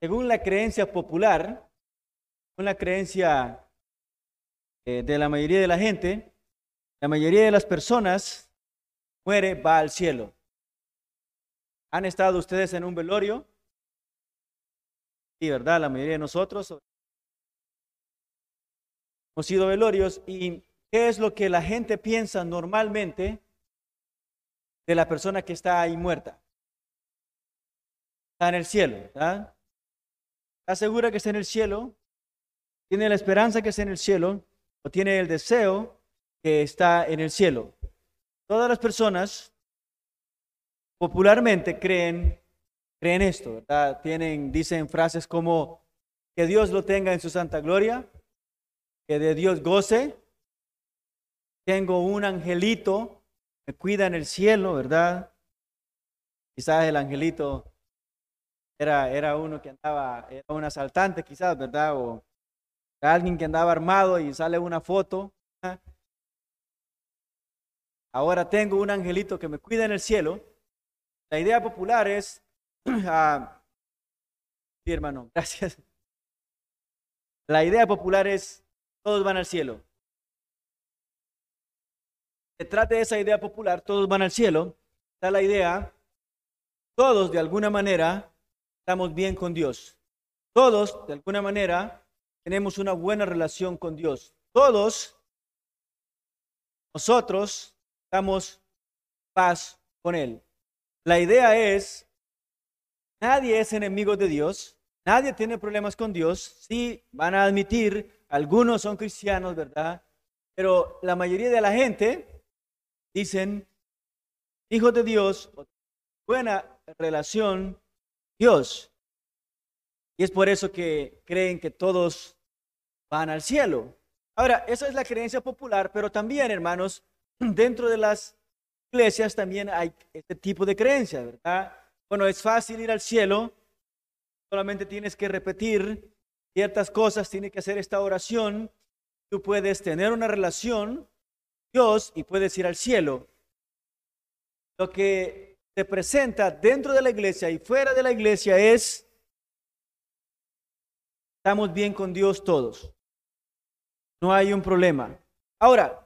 según la creencia popular, según la creencia eh, de la mayoría de la gente, la mayoría de las personas muere, va al cielo. ¿Han estado ustedes en un velorio? Sí, ¿verdad? La mayoría de nosotros hemos sido velorios y ¿qué es lo que la gente piensa normalmente de la persona que está ahí muerta? Está en el cielo, ¿verdad? ¿Está segura que está en el cielo? ¿Tiene la esperanza que está en el cielo? ¿O tiene el deseo que está en el cielo? Todas las personas popularmente creen, creen esto, ¿verdad? Tienen, dicen frases como que Dios lo tenga en su santa gloria, que de Dios goce, tengo un angelito, me cuida en el cielo, ¿verdad? Quizás el angelito era, era uno que andaba, era un asaltante quizás, ¿verdad? O alguien que andaba armado y sale una foto. Ahora tengo un angelito que me cuida en el cielo. La idea popular es, ah, sí hermano, gracias. La idea popular es, todos van al cielo. Detrás de esa idea popular, todos van al cielo, está la idea, todos de alguna manera estamos bien con Dios. Todos, de alguna manera, tenemos una buena relación con Dios. Todos nosotros damos paz con Él. La idea es, nadie es enemigo de Dios, nadie tiene problemas con Dios. Sí, van a admitir, algunos son cristianos, ¿verdad? Pero la mayoría de la gente dicen, hijos de Dios, buena relación Dios. Y es por eso que creen que todos van al cielo. Ahora, esa es la creencia popular, pero también, hermanos, dentro de las iglesias también hay este tipo de creencia, ¿verdad? Bueno, es fácil ir al cielo, solamente tienes que repetir ciertas cosas, tienes que hacer esta oración, tú puedes tener una relación Dios y puedes ir al cielo. Lo que se presenta dentro de la iglesia y fuera de la iglesia es, estamos bien con Dios todos. No hay un problema. Ahora,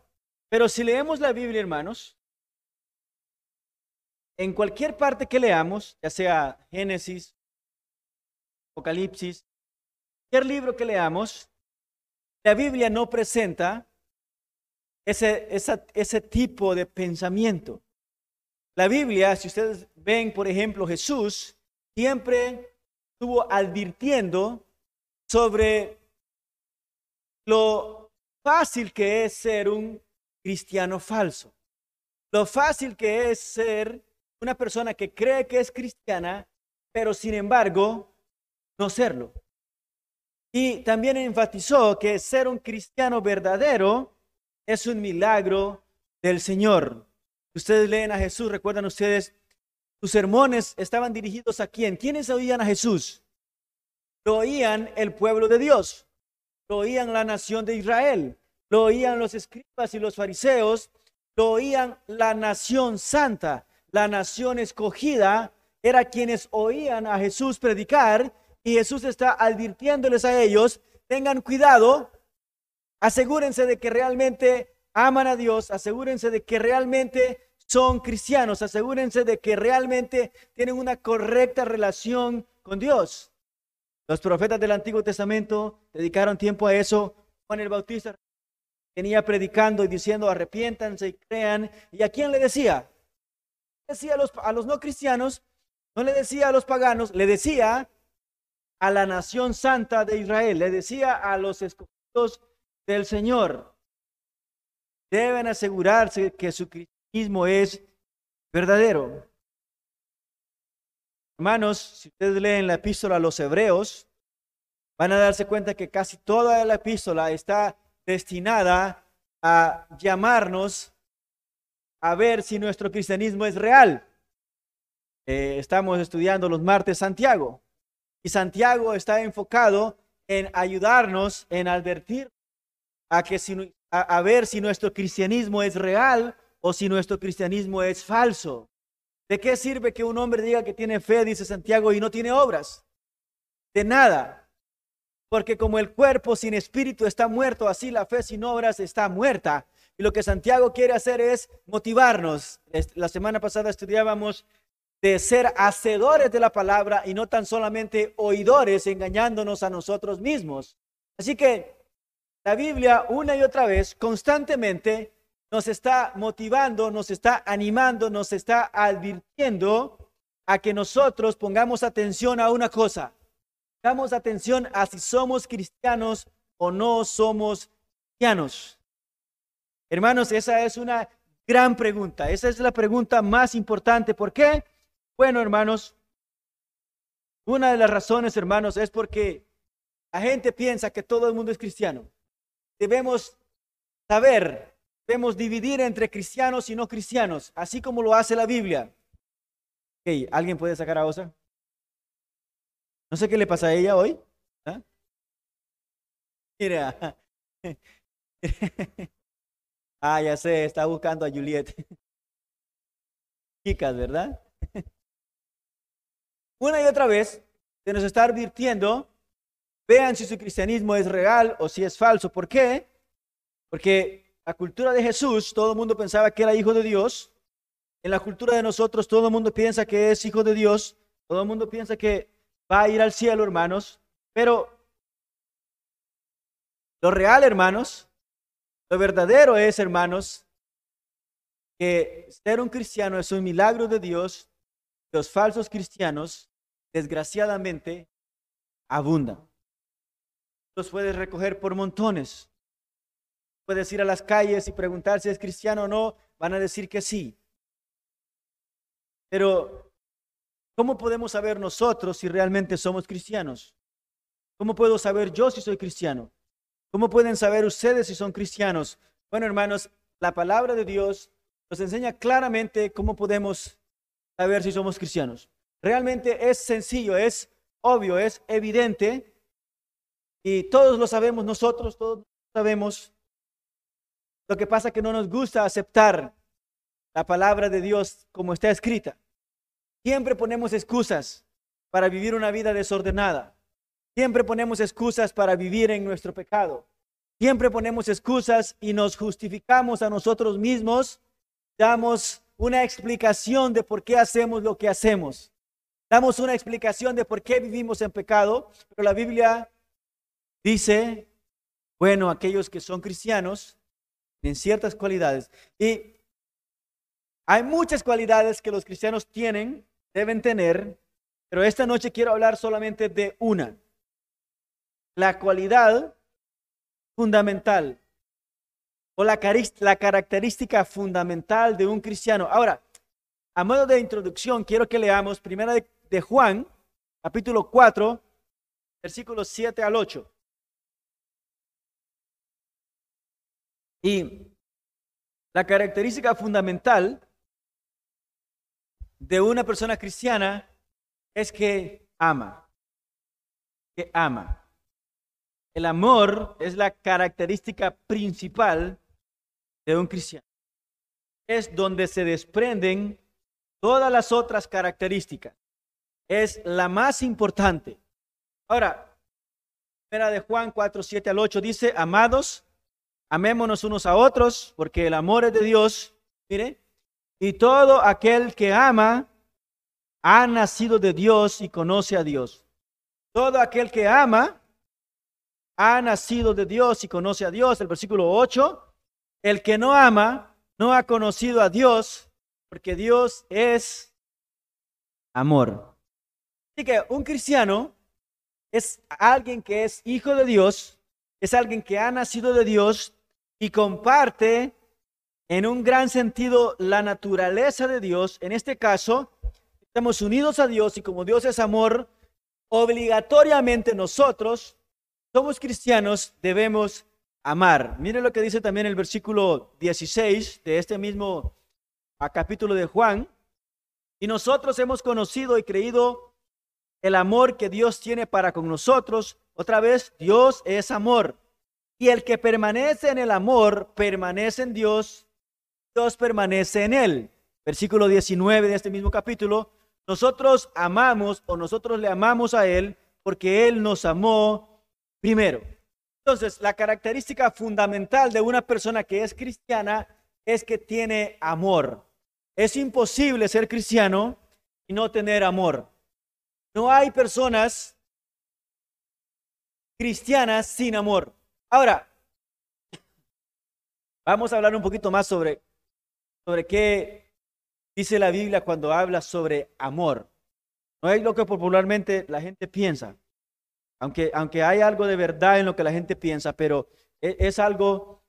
pero si leemos la Biblia, hermanos, en cualquier parte que leamos, ya sea Génesis, Apocalipsis, cualquier libro que leamos, la Biblia no presenta ese, ese tipo de pensamiento. La Biblia, si ustedes ven, por ejemplo, Jesús siempre estuvo advirtiendo sobre lo fácil que es ser un cristiano falso, lo fácil que es ser una persona que cree que es cristiana, pero sin embargo no serlo. Y también enfatizó que ser un cristiano verdadero es un milagro del Señor. Ustedes leen a Jesús, recuerdan ustedes, sus sermones estaban dirigidos a quién? ¿Quiénes oían a Jesús? Lo oían el pueblo de Dios, lo oían la nación de Israel, lo oían los escribas y los fariseos, lo oían la nación santa, la nación escogida, era quienes oían a Jesús predicar y Jesús está advirtiéndoles a ellos, tengan cuidado, asegúrense de que realmente aman a Dios, asegúrense de que realmente son cristianos, asegúrense de que realmente tienen una correcta relación con Dios. Los profetas del Antiguo Testamento dedicaron tiempo a eso. Juan el Bautista venía predicando y diciendo arrepiéntanse y crean. ¿Y a quién le decía? Decía a los, a los no cristianos, no le decía a los paganos, le decía a la nación santa de Israel, le decía a los escogidos del Señor deben asegurarse que su cristianismo es verdadero. Hermanos, si ustedes leen la epístola a los hebreos, van a darse cuenta que casi toda la epístola está destinada a llamarnos a ver si nuestro cristianismo es real. Eh, estamos estudiando los martes Santiago y Santiago está enfocado en ayudarnos, en advertir a que si a, ver si nuestro cristianismo es real o si nuestro cristianismo es falso. ¿De qué sirve que un hombre diga que tiene fe, dice Santiago, y no tiene obras? de nada. Porque como el cuerpo sin espíritu está muerto, así la fe sin obras está muerta. Y lo que Santiago quiere hacer es motivarnos. La semana pasada estudiábamos de ser hacedores de la palabra y no tan solamente oidores engañándonos a nosotros mismos. Así que la Biblia una y otra vez constantemente nos está motivando, nos está animando, nos está advirtiendo a que nosotros pongamos atención a una cosa. Pongamos atención a si somos cristianos o no somos cristianos. Hermanos, esa es una gran pregunta. Esa es la pregunta más importante. ¿Por qué? Bueno, hermanos, una de las razones, hermanos, es porque la gente piensa que todo el mundo es cristiano. Debemos saber, debemos dividir entre cristianos y no cristianos, así como lo hace la Biblia. ¿Alguien puede sacar a Osa? No sé qué le pasa a ella hoy. ¿Ah? Mira. ah, ya sé, está buscando a Juliet. Chicas, ¿verdad? Una y otra vez se nos está advirtiendo, vean si su cristianismo es real o si es falso. ¿Por qué? Porque la cultura de Jesús, todo el mundo pensaba que era hijo de Dios. En la cultura de nosotros, todo el mundo piensa que es hijo de Dios. Todo el mundo piensa que va a ir al cielo, hermanos. Pero lo real, hermanos, lo verdadero es, hermanos, que ser un cristiano es un milagro de Dios. Los falsos cristianos desgraciadamente, abundan. Los puedes recoger por montones. Puedes ir a las calles y preguntar si es cristiano o no, van a decir que sí. Pero, ¿cómo podemos saber nosotros si realmente somos cristianos? ¿Cómo puedo saber yo si soy cristiano? ¿Cómo pueden saber ustedes si son cristianos? Bueno, hermanos, la palabra de Dios nos enseña claramente cómo podemos saber si somos cristianos. Realmente es sencillo, es obvio, es evidente. Y todos lo sabemos nosotros, todos sabemos. Lo que pasa que no nos gusta aceptar la palabra de Dios como está escrita. Siempre ponemos excusas para vivir una vida desordenada. Siempre ponemos excusas para vivir en nuestro pecado. Siempre ponemos excusas y nos justificamos a nosotros mismos. Damos una explicación de por qué hacemos lo que hacemos. Damos una explicación de por qué vivimos en pecado, pero la Biblia dice, bueno, aquellos que son cristianos tienen ciertas cualidades. Y hay muchas cualidades que los cristianos tienen, deben tener, pero esta noche quiero hablar solamente de una. La cualidad fundamental o la, la característica fundamental de un cristiano. Ahora, a modo de introducción, quiero que leamos primera de Juan, capítulo 4, versículos 7 al 8. Y la característica fundamental de una persona cristiana es que ama, que ama. El amor es la característica principal de un cristiano. Es donde se desprenden todas las otras características es la más importante. Ahora, primera de Juan 4, 7 al 8 dice, amados, amémonos unos a otros, porque el amor es de Dios, mire, y todo aquel que ama ha nacido de Dios y conoce a Dios. Todo aquel que ama ha nacido de Dios y conoce a Dios. El versículo 8, el que no ama no ha conocido a Dios, porque Dios es amor. Así que un cristiano es alguien que es hijo de Dios, es alguien que ha nacido de Dios y comparte en un gran sentido la naturaleza de Dios. En este caso, estamos unidos a Dios y como Dios es amor, obligatoriamente nosotros, somos cristianos, debemos amar. Mire lo que dice también el versículo 16 de este mismo capítulo de Juan. Y nosotros hemos conocido y creído el amor que Dios tiene para con nosotros. Otra vez, Dios es amor. Y el que permanece en el amor, permanece en Dios, Dios permanece en él. Versículo 19 de este mismo capítulo. Nosotros amamos o nosotros le amamos a Él porque Él nos amó primero. Entonces, la característica fundamental de una persona que es cristiana es que tiene amor. Es imposible ser cristiano y no tener amor. No hay personas cristianas sin amor. Ahora, vamos a hablar un poquito más sobre, sobre qué dice la Biblia cuando habla sobre amor. No es lo que popularmente la gente piensa, aunque, aunque hay algo de verdad en lo que la gente piensa, pero es, es algo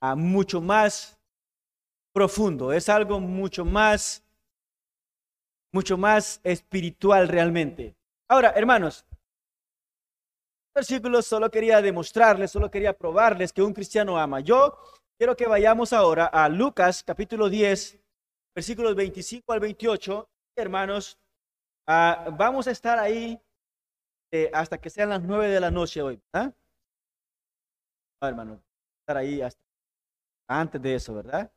ah, mucho más profundo, es algo mucho más, mucho más espiritual realmente. Ahora, hermanos, versículos solo quería demostrarles, solo quería probarles que un cristiano ama. Yo quiero que vayamos ahora a Lucas capítulo 10, versículos 25 al 28. Hermanos, Ah, vamos a estar ahí eh, hasta que sean las nueve de la noche hoy. ¿ah? hermano, estar ahí hasta antes de eso, ¿verdad?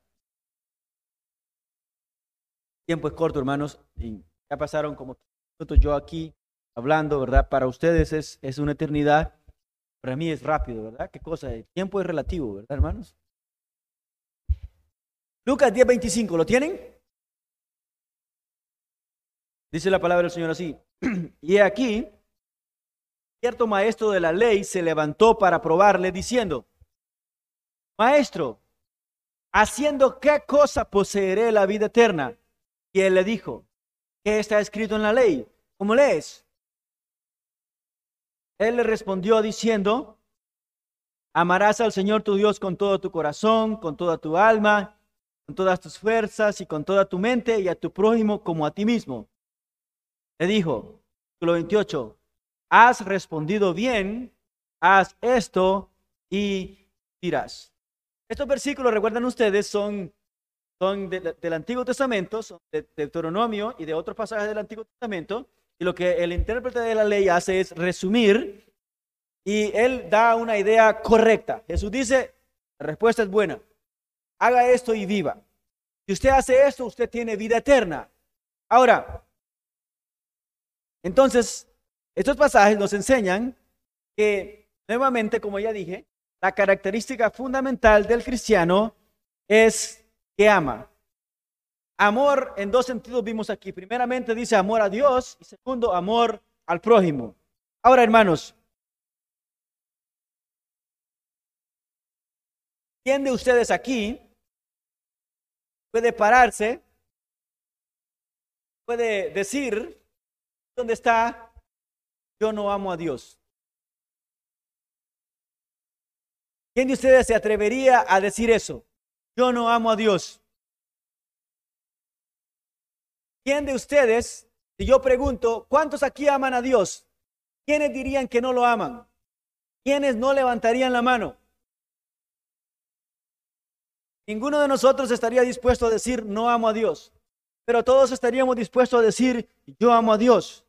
tiempo es corto, hermanos, y ya pasaron como minutos yo aquí hablando, ¿verdad? Para ustedes es, es una eternidad, para mí es rápido, ¿verdad? ¿Qué cosa? El tiempo es relativo, ¿verdad, hermanos? Lucas 10:25, ¿lo tienen? Dice la palabra del Señor así. y aquí, cierto maestro de la ley se levantó para probarle diciendo, Maestro, haciendo qué cosa poseeré la vida eterna. Y él le dijo, ¿qué está escrito en la ley? ¿Cómo lees? Él le respondió diciendo, amarás al Señor tu Dios con todo tu corazón, con toda tu alma, con todas tus fuerzas y con toda tu mente y a tu prójimo como a ti mismo. Le dijo, lo 28, has respondido bien, haz esto y dirás. Estos versículos, recuerdan ustedes, son, del Antiguo Testamento, son de Deuteronomio y de otros pasajes del Antiguo Testamento. Y lo que el intérprete de la ley hace es resumir y él da una idea correcta. Jesús dice, la respuesta es buena. Haga esto y viva. Si usted hace esto, usted tiene vida eterna. Ahora, entonces, estos pasajes nos enseñan que, nuevamente, como ya dije, la característica fundamental del cristiano es que ama. Amor en dos sentidos vimos aquí. Primeramente dice amor a Dios y segundo amor al prójimo. Ahora, hermanos, ¿quién de ustedes aquí puede pararse, puede decir ¿Dónde está? Yo no amo a Dios. ¿Quién de ustedes se atrevería a decir eso? Yo no amo a Dios. ¿Quién de ustedes, si yo pregunto, ¿cuántos aquí aman a Dios? ¿Quiénes dirían que no lo aman? ¿Quiénes no levantarían la mano? Ninguno de nosotros estaría dispuesto a decir, no amo a Dios pero todos estaríamos dispuestos a decir, yo amo a Dios.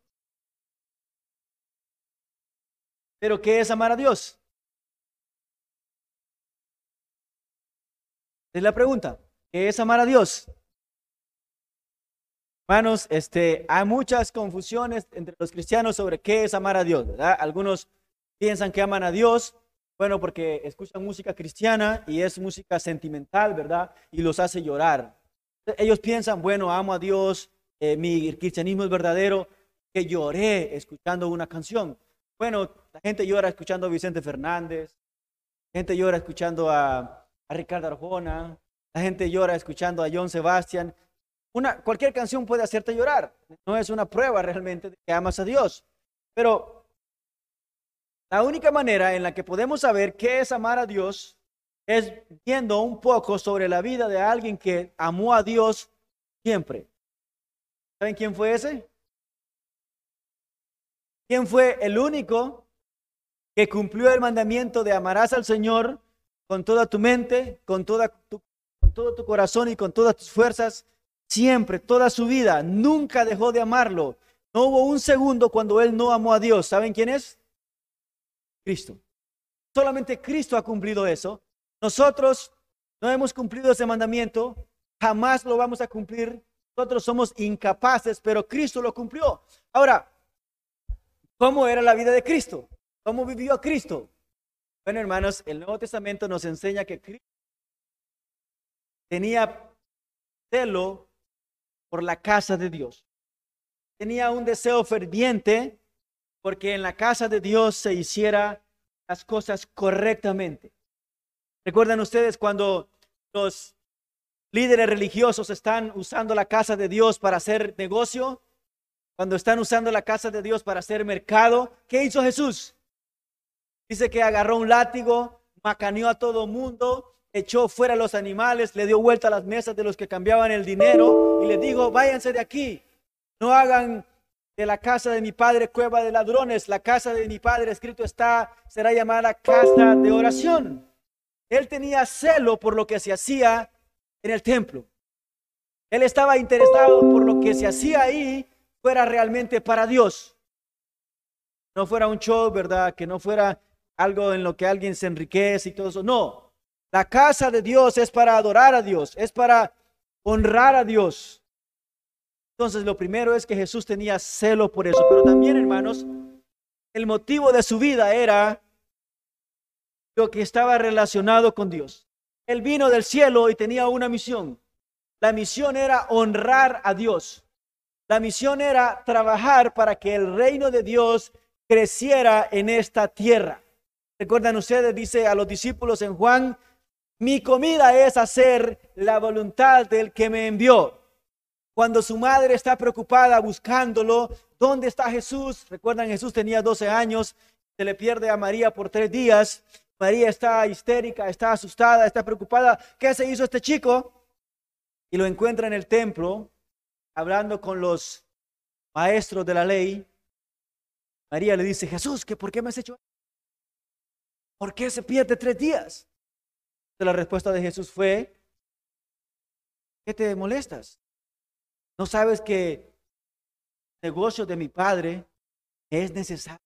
Pero ¿qué es amar a Dios? Es la pregunta. ¿Qué es amar a Dios? Hermanos, este, hay muchas confusiones entre los cristianos sobre qué es amar a Dios, ¿verdad? Algunos piensan que aman a Dios, bueno, porque escuchan música cristiana y es música sentimental, ¿verdad? Y los hace llorar. Ellos piensan, bueno, amo a Dios, eh, mi cristianismo es verdadero, que lloré escuchando una canción. Bueno, la gente llora escuchando a Vicente Fernández, la gente llora escuchando a, a Ricardo Arjona, la gente llora escuchando a John Sebastian. Una, cualquier canción puede hacerte llorar. No es una prueba realmente de que amas a Dios. Pero la única manera en la que podemos saber qué es amar a Dios es viendo un poco sobre la vida de alguien que amó a Dios siempre. ¿Saben quién fue ese? ¿Quién fue el único que cumplió el mandamiento de amarás al Señor con toda tu mente, con, toda con todo tu corazón y con todas tus fuerzas? Siempre, toda su vida, nunca dejó de amarlo. No hubo un segundo cuando él no amó a Dios. ¿Saben quién es? Cristo. Solamente Cristo ha cumplido eso. Nosotros no hemos cumplido ese mandamiento, jamás lo vamos a cumplir. Nosotros somos incapaces, pero Cristo lo cumplió. Ahora, ¿Cómo era la vida de Cristo? ¿Cómo vivió Cristo? Bueno, hermanos, el Nuevo Testamento nos enseña que Cristo tenía celo por la casa de Dios. Tenía un deseo ferviente porque en la casa de Dios se hiciera las cosas correctamente. ¿Recuerdan ustedes cuando los líderes religiosos están usando la casa de Dios para hacer negocio? Cuando están usando la casa de Dios para hacer mercado, ¿qué hizo Jesús? Dice que agarró un látigo, macaneó a todo mundo, echó fuera los animales, le dio vuelta a las mesas de los que cambiaban el dinero y le dijo, váyanse de aquí, no hagan de la casa de mi padre cueva de ladrones, la casa de mi padre escrito está, será llamada casa de oración. Él tenía celo por lo que se hacía en el templo. Él estaba interesado por lo que se hacía ahí fuera realmente para Dios. No fuera un show, ¿verdad? Que no fuera algo en lo que alguien se enriquece y todo eso. No, la casa de Dios es para adorar a Dios, es para honrar a Dios. Entonces, lo primero es que Jesús tenía celo por eso, pero también, hermanos, el motivo de su vida era lo que estaba relacionado con Dios. Él vino del cielo y tenía una misión. La misión era honrar a Dios. La misión era trabajar para que el reino de Dios creciera en esta tierra. Recuerdan ustedes, dice a los discípulos en Juan, mi comida es hacer la voluntad del que me envió. Cuando su madre está preocupada buscándolo, ¿dónde está Jesús? Recuerdan, Jesús tenía 12 años, se le pierde a María por tres días. María está histérica, está asustada, está preocupada. ¿Qué se hizo este chico? Y lo encuentra en el templo, hablando con los maestros de la ley. María le dice, Jesús, ¿qué, ¿por qué me has hecho? ¿Por qué se pierde tres días? La respuesta de Jesús fue, ¿qué te molestas? ¿No sabes que el negocio de mi padre es necesario?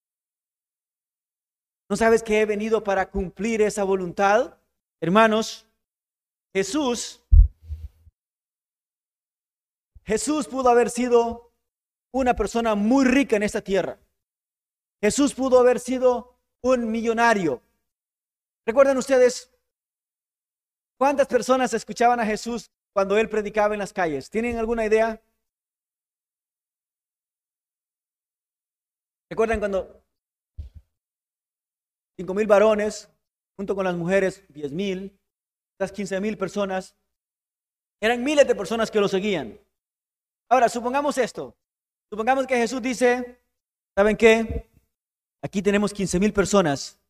¿No sabes que he venido para cumplir esa voluntad? Hermanos, Jesús, Jesús pudo haber sido una persona muy rica en esta tierra. Jesús pudo haber sido un millonario. ¿Recuerdan ustedes cuántas personas escuchaban a Jesús cuando él predicaba en las calles? ¿Tienen alguna idea? ¿Recuerdan cuando cinco mil varones, junto con las mujeres, diez mil, las quince mil personas? Eran miles de personas que lo seguían. Ahora, supongamos esto. Supongamos que Jesús dice, ¿saben qué? Aquí tenemos quince mil personas.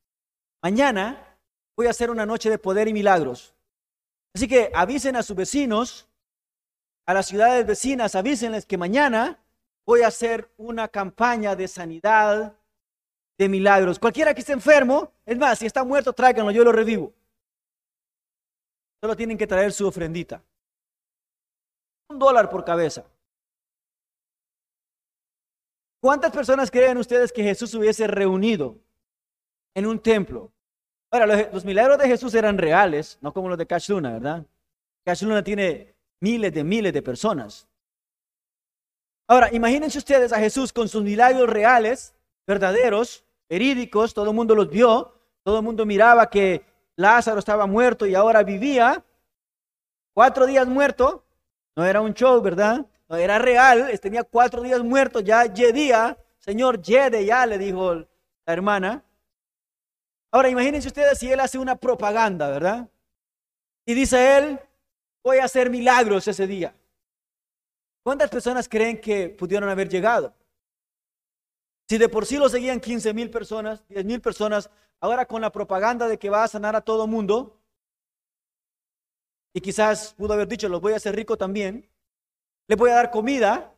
Mañana voy a hacer una noche de poder y milagros. Así que avisen a sus vecinos, a las ciudades vecinas, avísenles que mañana voy a hacer una campaña de sanidad, de milagros. Cualquiera que esté enfermo, es más, si está muerto, tráiganlo, yo lo revivo. Solo tienen que traer su ofrendita. Un dólar por cabeza. ¿Cuántas personas creen ustedes que Jesús hubiese reunido en un templo? Ahora, los, milagros de Jesús eran reales, no como los de Cash Luna, ¿verdad? Cash Luna tiene miles de miles de personas. Ahora, imagínense ustedes a Jesús con sus milagros reales, verdaderos, verídicos, todo el mundo los vio, todo el mundo miraba que Lázaro estaba muerto y ahora vivía, cuatro días muerto, no era un show, ¿verdad? No era real, tenía cuatro días muerto, ya día, Señor, yede ya, le dijo la hermana. Ahora, imagínense ustedes si él hace una propaganda, ¿verdad? Y dice él, voy a hacer milagros ese día. ¿Cuántas personas creen que pudieron haber llegado? Si de por sí lo seguían 15 mil personas, 10 mil personas, ahora con la propaganda de que va a sanar a todo mundo, y quizás pudo haber dicho, los voy a hacer rico también, le voy a dar comida,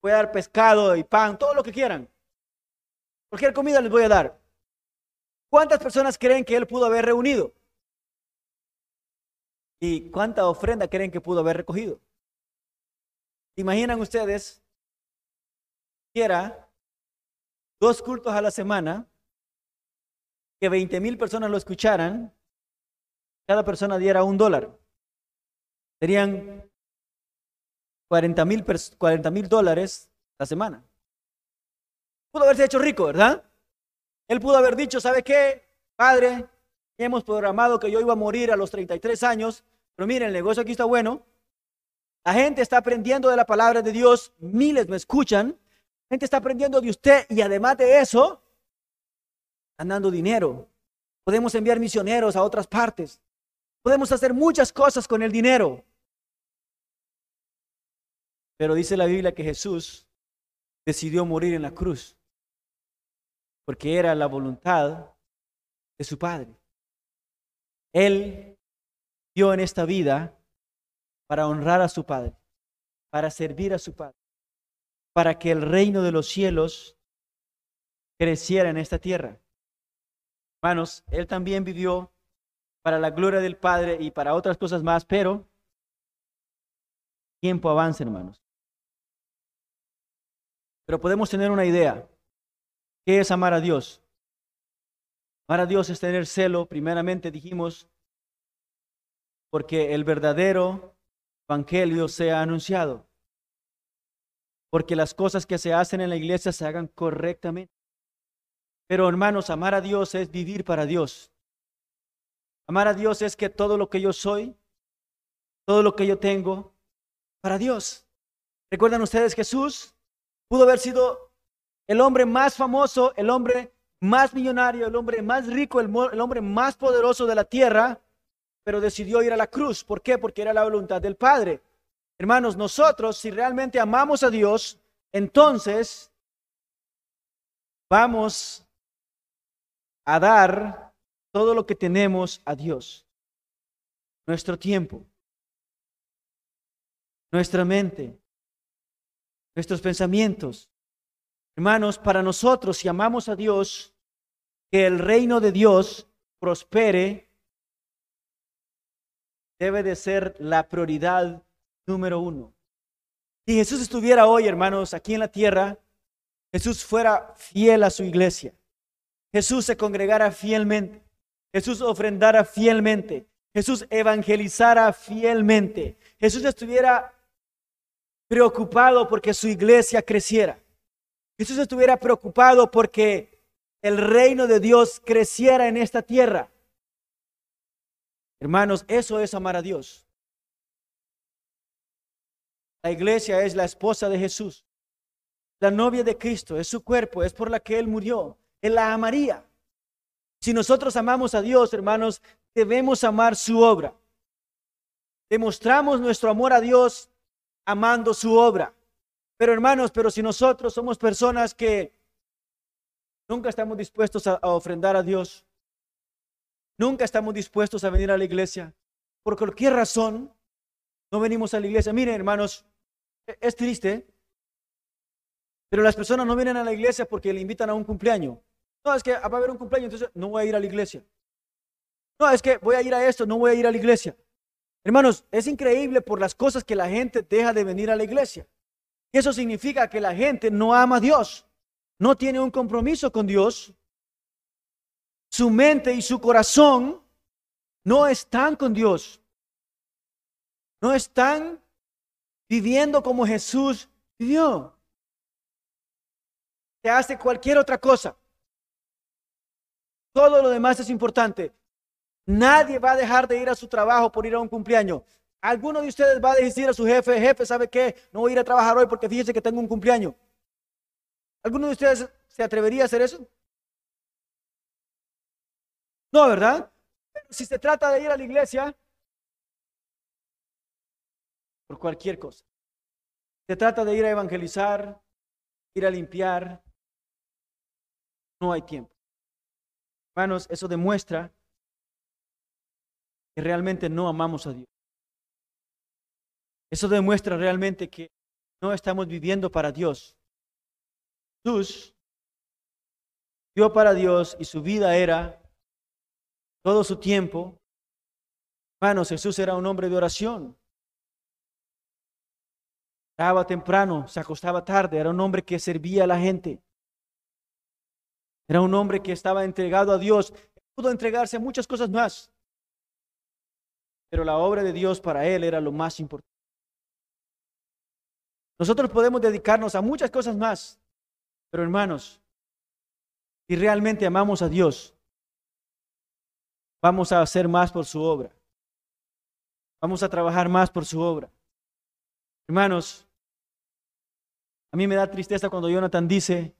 voy a dar pescado y pan, todo lo que quieran. Cualquier comida les voy a dar. ¿Cuántas personas creen que él pudo haber reunido? ¿Y cuánta ofrenda creen que pudo haber recogido? Imaginan ustedes que era dos cultos a la semana, que 20 mil personas lo escucharan, cada persona diera un dólar. Serían 40 mil 40 dólares la semana. Pudo haberse hecho rico, ¿verdad? Él pudo haber dicho, ¿sabe qué? Padre, hemos programado que yo iba a morir a los 33 años, pero miren, el negocio aquí está bueno. La gente está aprendiendo de la palabra de Dios, miles me escuchan. La gente está aprendiendo de usted y además de eso, están dando dinero. Podemos enviar misioneros a otras partes. Podemos hacer muchas cosas con el dinero. Pero dice la Biblia que Jesús decidió morir en la cruz porque era la voluntad de su Padre. Él dio en esta vida para honrar a su Padre, para servir a su Padre, para que el reino de los cielos creciera en esta tierra. Hermanos, Él también vivió para la gloria del Padre y para otras cosas más, pero tiempo avanza, hermanos. Pero podemos tener una idea. ¿Qué es amar a Dios? Amar a Dios es tener celo, primeramente dijimos, porque el verdadero evangelio sea anunciado. Porque las cosas que se hacen en la iglesia se hagan correctamente. Pero hermanos, amar a Dios es vivir para Dios. Amar a Dios es que todo lo que yo soy, todo lo que yo tengo, para Dios. ¿Recuerdan ustedes Jesús? Pudo haber sido el hombre más famoso, el hombre más millonario, el hombre más rico, el, hombre más poderoso de la tierra, pero decidió ir a la cruz. ¿Por qué? Porque era la voluntad del Padre. Hermanos, nosotros, si realmente amamos a Dios, entonces vamos a dar todo lo que tenemos a Dios. Nuestro tiempo, nuestra mente, nuestros pensamientos, Hermanos, para nosotros, si amamos a Dios, que el reino de Dios prospere, debe de ser la prioridad número uno. Si Jesús estuviera hoy, hermanos, aquí en la tierra, Jesús fuera fiel a su iglesia. Jesús se congregara fielmente. Jesús ofrendara fielmente. Jesús evangelizara fielmente. Jesús estuviera preocupado porque su iglesia creciera. Jesús estuviera preocupado porque el reino de Dios creciera en esta tierra. Hermanos, eso es amar a Dios. La iglesia es la esposa de Jesús. La novia de Cristo es su cuerpo, es por la que Él murió. Él la amaría. Si nosotros amamos a Dios, hermanos, debemos amar su obra. Demostramos nuestro amor a Dios amando su obra. Pero hermanos, pero si nosotros somos personas que nunca estamos dispuestos a, ofrendar a Dios, nunca estamos dispuestos a venir a la iglesia, por cualquier razón, no venimos a la iglesia. Miren, hermanos, e, es triste, pero las personas no vienen a la iglesia porque le invitan a un cumpleaños. No, es que va a haber un cumpleaños, entonces no voy a ir a la iglesia. No, es que voy a ir a esto, no voy a ir a la iglesia. Hermanos, es increíble por las cosas que la gente deja de venir a la iglesia. Eso significa que la gente no ama a Dios, no tiene un compromiso con Dios. Su mente y su corazón no están con Dios. No están viviendo como Jesús vivió. Se hace cualquier otra cosa. Todo lo demás es importante. Nadie va a dejar de ir a su trabajo por ir a un cumpleaños. ¿Alguno de ustedes va a decir a su jefe, jefe, ¿sabe qué? No voy a ir a trabajar hoy porque fíjese que tengo un cumpleaños. ¿Alguno de ustedes se atrevería a hacer eso? No, ¿verdad? Pero si se trata de ir a la iglesia, por cualquier cosa. Se trata de ir a evangelizar, ir a limpiar. No hay tiempo. Hermanos, eso demuestra que realmente no amamos a Dios. Eso demuestra realmente que no estamos viviendo para Dios. Jesús vivió para Dios y su vida era todo su tiempo. Hermanos, Jesús era un hombre de oración. Estaba temprano, se acostaba tarde, era un hombre que servía a la gente. Era un hombre que estaba entregado a Dios. Pudo entregarse a muchas cosas más. Pero la obra de Dios para él era lo más importante. Nosotros podemos dedicarnos a muchas cosas más, pero hermanos, Si realmente amamos a Dios, vamos a hacer más por su obra. Vamos a trabajar más por su obra. Hermanos, a mí me da tristeza cuando Jonathan dice,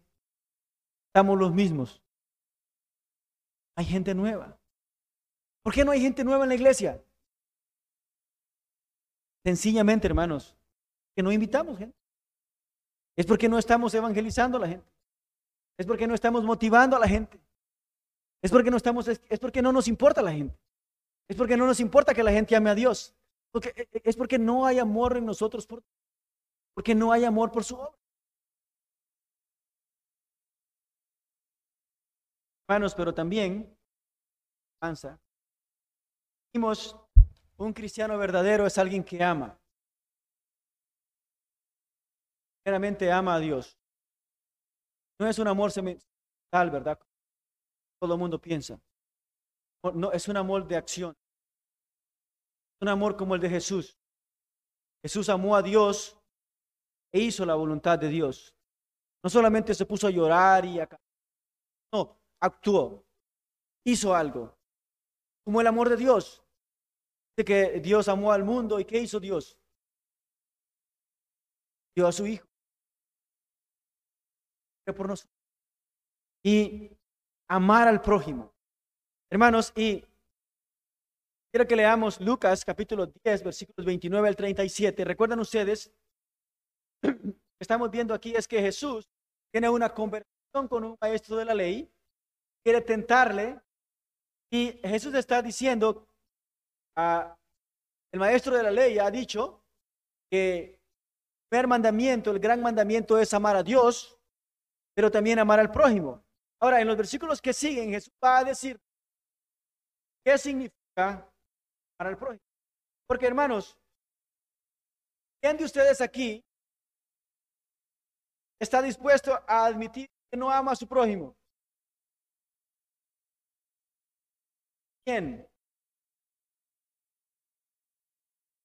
estamos los mismos. Hay gente nueva. ¿Por qué no hay gente nueva en la iglesia? Sencillamente, hermanos, que no invitamos gente. Es porque no estamos evangelizando a la gente. Es porque no estamos motivando a la gente. Es porque no estamos, es porque no nos importa la gente. Es porque no nos importa que la gente ame a Dios. Porque, e, e, es porque no hay amor en nosotros, por, porque no hay amor por su obra. Hermanos, pero también, panza, un cristiano verdadero es alguien que ama. Realmente ama a Dios. No es un amor sentimental, ¿verdad? Todo el mundo piensa. No, es un amor de acción. Un amor como el de Jesús. Jesús amó a Dios e hizo la voluntad de Dios. No solamente se puso a llorar y a... No, actuó. Hizo algo. Como el amor de Dios. De que Dios amó al mundo y ¿qué hizo Dios? Dio a su Hijo. Por nosotros. Y amar al prójimo. Hermanos, y quiero que leamos Lucas capítulo 10, versículos 29 al 37. ¿Recuerdan ustedes? Estamos viendo aquí es que Jesús tiene una conversación con un maestro de la ley, quiere tentarle, y Jesús está diciendo, a, el maestro de la ley ha dicho que el primer mandamiento, el gran mandamiento es amar a Dios, pero también amar al prójimo. Ahora, en los versículos que siguen, Jesús va a decir ¿Qué significa para el prójimo? Porque hermanos, ¿quién de ustedes aquí está dispuesto a admitir que no ama a su prójimo? ¿Quién?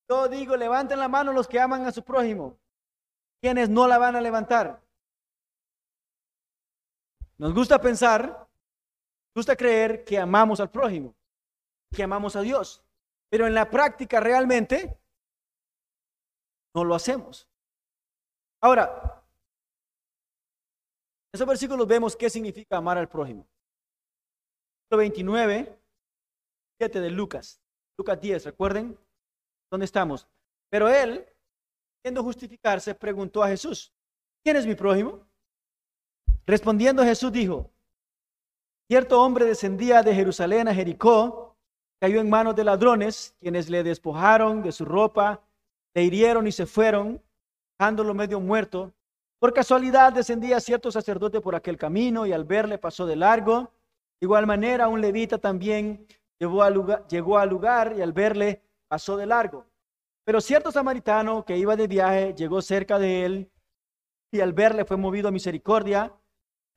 Yo digo, levanten la mano los que aman a su prójimo. ¿Quiénes no la van a levantar? Nos gusta pensar, gusta creer que amamos al prójimo que amamos a Dios. Pero en la práctica realmente no lo hacemos. Ahora, en esos versículos vemos qué significa amar al prójimo. 29, 7 de Lucas. Lucas 10, recuerden dónde estamos. Pero él, queriendo justificarse, preguntó a Jesús, ¿quién es mi prójimo? Respondiendo Jesús dijo, cierto hombre descendía de Jerusalén a Jericó cayó en manos de ladrones, quienes le despojaron de su ropa, le hirieron y se fueron, dejándolo medio muerto. Por casualidad descendía cierto sacerdote por aquel camino y al verle pasó de largo. De igual manera, un levita también llegó al lugar, llegó al lugar y al verle pasó de largo. Pero cierto samaritano que iba de viaje llegó cerca de él y al verle fue movido a misericordia.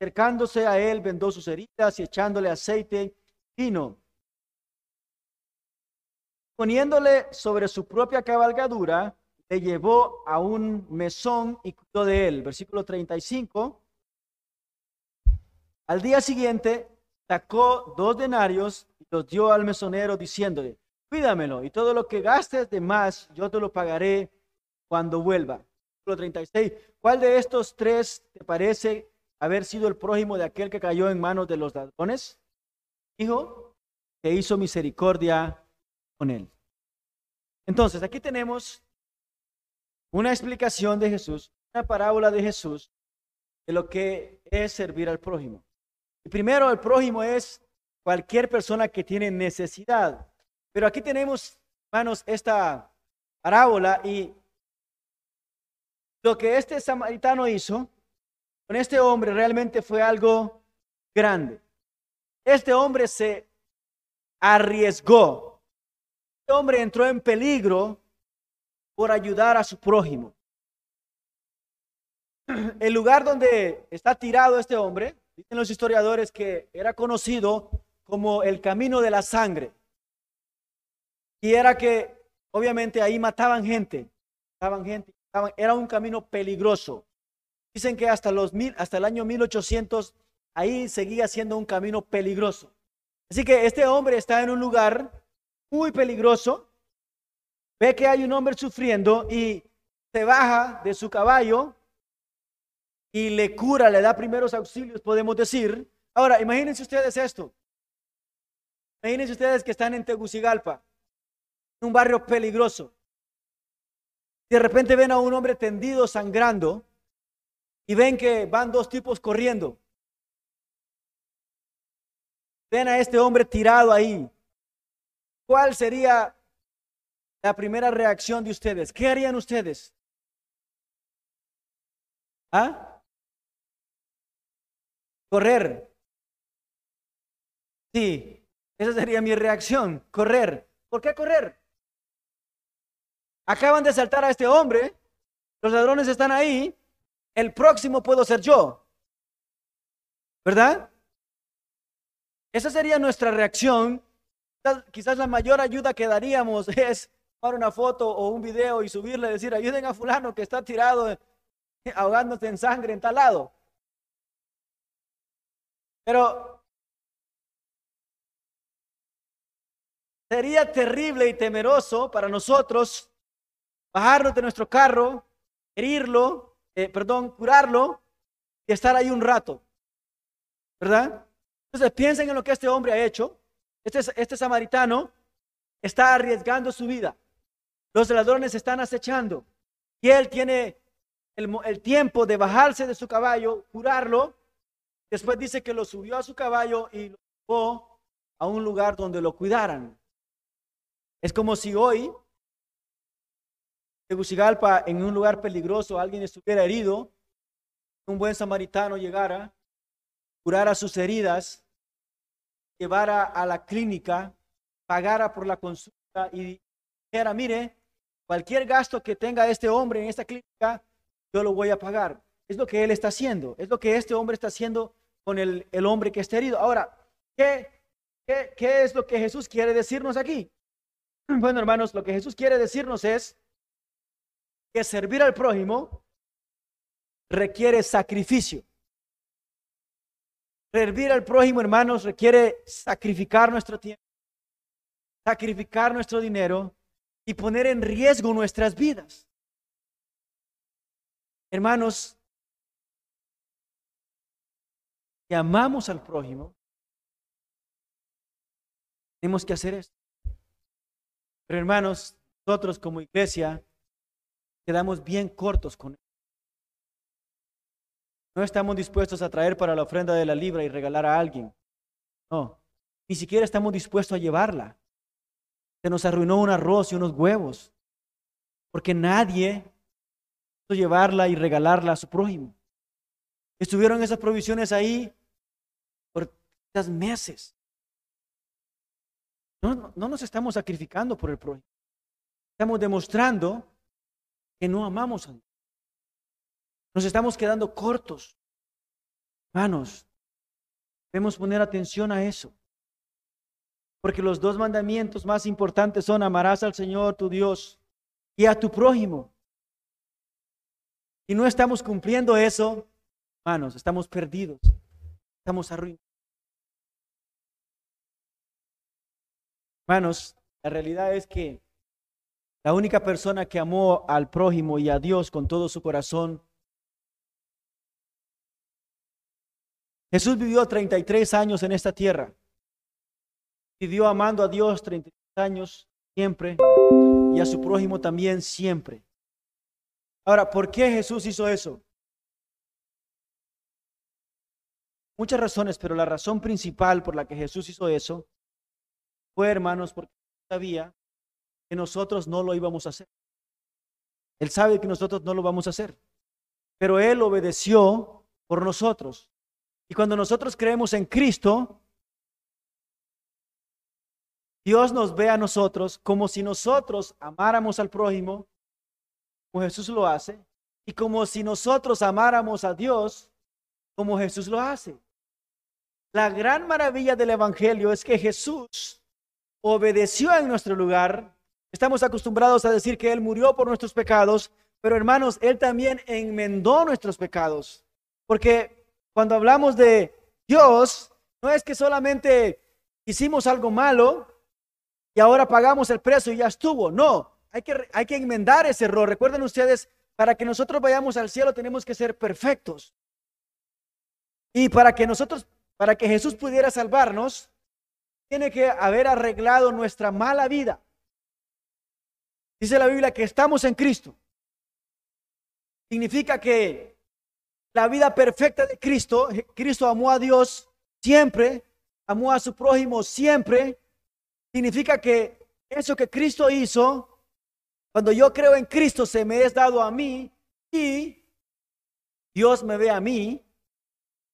Acercándose a él, vendó sus heridas y echándole aceite vino Poniéndole sobre su propia cabalgadura, le llevó a un mesón y cuidó de él. Versículo 35. Al día siguiente sacó dos denarios y los dio al mesonero diciéndole, cuídamelo y todo lo que gastes de más yo te lo pagaré cuando vuelva. Versículo 36. ¿Cuál de estos tres te parece haber sido el prójimo de aquel que cayó en manos de los ladrones? Dijo que hizo misericordia él. Entonces, aquí tenemos una explicación de Jesús, una parábola de Jesús de lo que es servir al prójimo. Y primero, el prójimo es cualquier persona que tiene necesidad. Pero aquí tenemos, hermanos, esta parábola y lo que este samaritano hizo con este hombre realmente fue algo grande. Este hombre se arriesgó este hombre entró en peligro por ayudar a su prójimo. El lugar donde está tirado este hombre, dicen los historiadores que era conocido como el camino de la sangre. Y era que obviamente ahí mataban gente, mataban gente, era un camino peligroso. Dicen que hasta, los mil, hasta el año 1800 ahí seguía siendo un camino peligroso. Así que este hombre está en un lugar muy peligroso, ve que hay un hombre sufriendo y se baja de su caballo y le cura, le da primeros auxilios, podemos decir. Ahora, imagínense ustedes esto. Imagínense ustedes que están en Tegucigalpa, un barrio peligroso. De repente ven a un hombre tendido, sangrando, y ven que van dos tipos corriendo. Ven a este hombre tirado ahí. ¿Cuál sería la primera reacción de ustedes? ¿Qué harían ustedes? ¿Ah? Correr. Sí, esa sería mi reacción, correr. ¿Por qué correr? Acaban de saltar a este hombre, los ladrones están ahí, el próximo puedo ser yo. ¿Verdad? Esa sería nuestra reacción. Quizás la mayor ayuda que daríamos es tomar una foto o un video y subirle decir, ayuden a fulano que está tirado ahogándose en sangre en tal lado. Pero sería terrible y temeroso para nosotros bajarnos de nuestro carro, herirlo, eh, perdón, curarlo y estar ahí un rato. ¿Verdad? Entonces piensen en lo que este hombre ha hecho. Este, este samaritano está arriesgando su vida. Los ladrones están acechando y él tiene el, el, tiempo de bajarse de su caballo, curarlo. Después dice que lo subió a su caballo y lo llevó a un lugar donde lo cuidaran. Es como si hoy Tegucigalpa, en un lugar peligroso, alguien estuviera herido, un buen samaritano llegara, curara sus heridas, llevara a la clínica, pagara por la consulta y dijera, mire, cualquier gasto que tenga este hombre en esta clínica, yo lo voy a pagar. Es lo que él está haciendo, es lo que este hombre está haciendo con el, el hombre que está herido. Ahora, ¿qué, qué, ¿qué es lo que Jesús quiere decirnos aquí? Bueno, hermanos, lo que Jesús quiere decirnos es que servir al prójimo requiere sacrificio. Servir al prójimo, hermanos, requiere sacrificar nuestro tiempo, sacrificar nuestro dinero y poner en riesgo nuestras vidas. Hermanos, si amamos al prójimo, tenemos que hacer esto. Pero hermanos, nosotros como iglesia quedamos bien cortos con él. No estamos dispuestos a traer para la ofrenda de la libra y regalar a alguien. No, ni siquiera estamos dispuestos a llevarla. Se nos arruinó un arroz y unos huevos, porque nadie pudo llevarla y regalarla a su prójimo. Estuvieron esas provisiones ahí por meses. No, no nos estamos sacrificando por el prójimo. Estamos demostrando que no amamos a Dios. Nos estamos quedando cortos. Hermanos, debemos poner atención a eso. Porque los dos mandamientos más importantes son amarás al Señor tu Dios y a tu prójimo. Y no estamos cumpliendo eso, hermanos, estamos perdidos. Estamos arruinados. Hermanos, la realidad es que la única persona que amó al prójimo y a Dios con todo su corazón. Jesús vivió 33 años en esta tierra. Vivió amando a Dios 33 años siempre y a su prójimo también siempre. Ahora, ¿por qué Jesús hizo eso? Muchas razones, pero la razón principal por la que Jesús hizo eso fue, hermanos, porque sabía que nosotros no lo íbamos a hacer. Él sabe que nosotros no lo vamos a hacer. Pero Él obedeció por nosotros. Y cuando nosotros creemos en Cristo, Dios nos ve a nosotros como si nosotros amáramos al prójimo, como Jesús lo hace, y como si nosotros amáramos a Dios, como Jesús lo hace. La gran maravilla del Evangelio es que Jesús obedeció en nuestro lugar Estamos acostumbrados a decir que Él murió por nuestros pecados, pero hermanos, Él también enmendó nuestros pecados. Porque cuando hablamos de Dios no es que solamente hicimos algo malo y ahora pagamos el precio y ya estuvo. No, hay que, hay que enmendar ese error. Recuerden ustedes, para que nosotros vayamos al cielo tenemos que ser perfectos. Y para que nosotros, para que Jesús pudiera salvarnos, tiene que haber arreglado nuestra mala vida. Dice la Biblia que estamos en Cristo. Significa que la vida perfecta de Cristo, Cristo amó a Dios siempre, amó a su prójimo siempre, significa que eso que Cristo hizo, cuando yo creo en Cristo, se me es dado a mí y Dios me ve a mí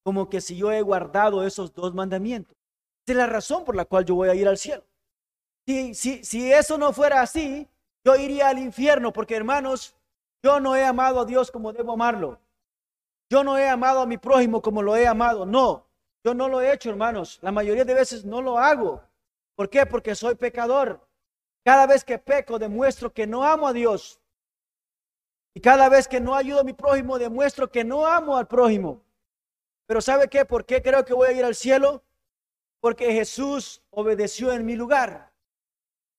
como que si yo he guardado esos dos mandamientos. Esa es la razón por la cual yo voy a ir al cielo. Si, si, si eso no fuera así, yo iría al infierno porque hermanos, yo no he amado a Dios como debo amarlo. Yo no he amado a mi prójimo como lo he amado. No, yo no lo he hecho, hermanos. La mayoría de veces no lo hago. ¿Por qué? Porque soy pecador. Cada vez que peco demuestro que no amo a Dios. Y cada vez que no ayudo a mi prójimo demuestro que no amo al prójimo. Pero ¿sabe qué? ¿Por qué creo que voy a ir al cielo? Porque Jesús obedeció en mi lugar.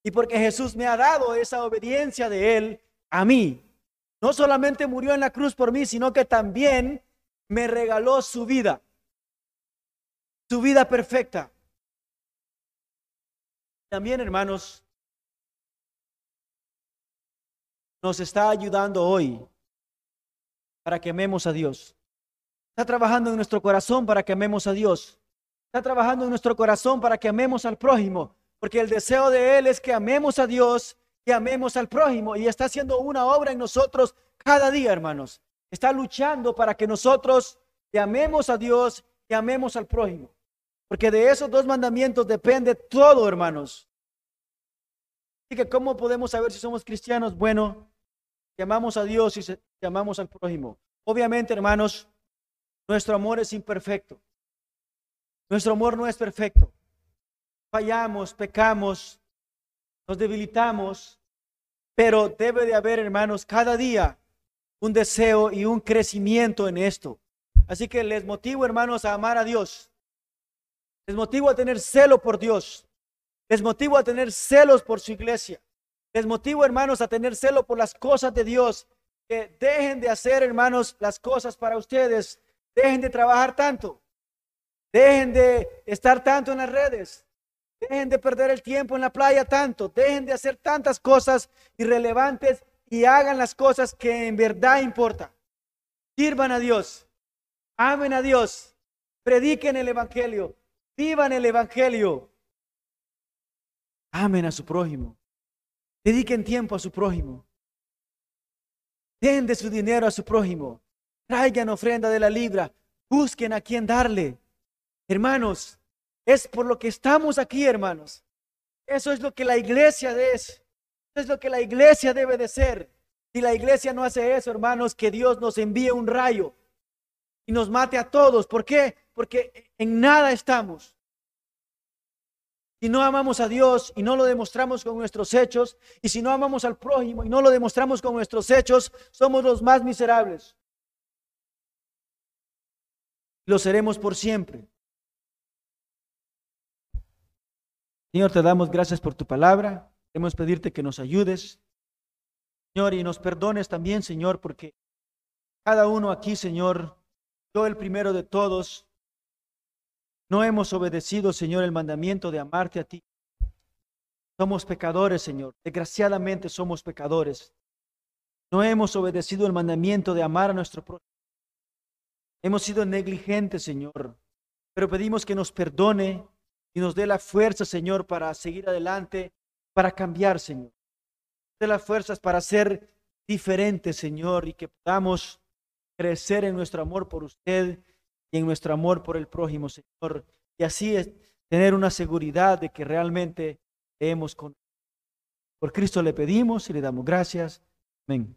Y porque Jesús me ha dado esa obediencia de Él a mí. No solamente murió en la cruz por mí, sino que también me regaló su vida. Su vida perfecta. También, hermanos, nos está ayudando hoy para que amemos a Dios. Está trabajando en nuestro corazón para que amemos a Dios. Está trabajando en nuestro corazón para que amemos al prójimo. Porque el deseo de Él es que amemos a Dios, que amemos al prójimo. Y está haciendo una obra en nosotros cada día, hermanos. Está luchando para que nosotros amemos a Dios y amemos al prójimo. Porque de esos dos mandamientos depende todo, hermanos. Así que, ¿cómo podemos saber si somos cristianos? Bueno, llamamos a Dios y llamamos al prójimo. Obviamente, hermanos, nuestro amor es imperfecto. Nuestro amor no es perfecto fallamos, pecamos, nos debilitamos, pero debe de haber, hermanos, cada día un deseo y un crecimiento en esto. Así que les motivo, hermanos, a amar a Dios. Les motivo a tener celo por Dios. Les motivo a tener celos por su iglesia. Les motivo, hermanos, a tener celo por las cosas de Dios. Que dejen de hacer, hermanos, las cosas para ustedes. Dejen de trabajar tanto. Dejen de estar tanto en las redes. Dejen de perder el tiempo en la playa tanto. Dejen de hacer tantas cosas irrelevantes y hagan las cosas que en verdad importan. Sirvan a Dios. Amen a Dios. Prediquen el Evangelio. Vivan el Evangelio. Amen a su prójimo. Dediquen tiempo a su prójimo. Den de su dinero a su prójimo. Traigan ofrenda de la libra. Busquen a quien darle. Hermanos, es por lo que estamos aquí, hermanos. Eso es lo que la iglesia es. Eso es lo que la iglesia debe de ser. Si la iglesia no hace eso, hermanos, que Dios nos envíe un rayo y nos mate a todos. ¿Por qué? Porque en nada estamos. Si no amamos a Dios y no lo demostramos con nuestros hechos, y si no amamos al prójimo y no lo demostramos con nuestros hechos, somos los más miserables. Lo seremos por siempre. Señor, te damos gracias por tu palabra. Queremos pedirte que nos ayudes, Señor, y nos perdones también, Señor, porque cada uno aquí, Señor, yo el primero de todos, no hemos obedecido, Señor, el mandamiento de amarte a ti. Somos pecadores, Señor. Desgraciadamente somos pecadores. No hemos obedecido el mandamiento de amar a nuestro prójimo. Hemos sido negligentes, Señor. Pero pedimos que nos perdone y nos dé la fuerza, Señor, para seguir adelante, para cambiar, Señor. Dé las fuerzas para ser diferentes, Señor, y que podamos crecer en nuestro amor por usted y en nuestro amor por el prójimo, Señor. Y así es tener una seguridad de que realmente hemos con. Por Cristo le pedimos y le damos gracias. Amén.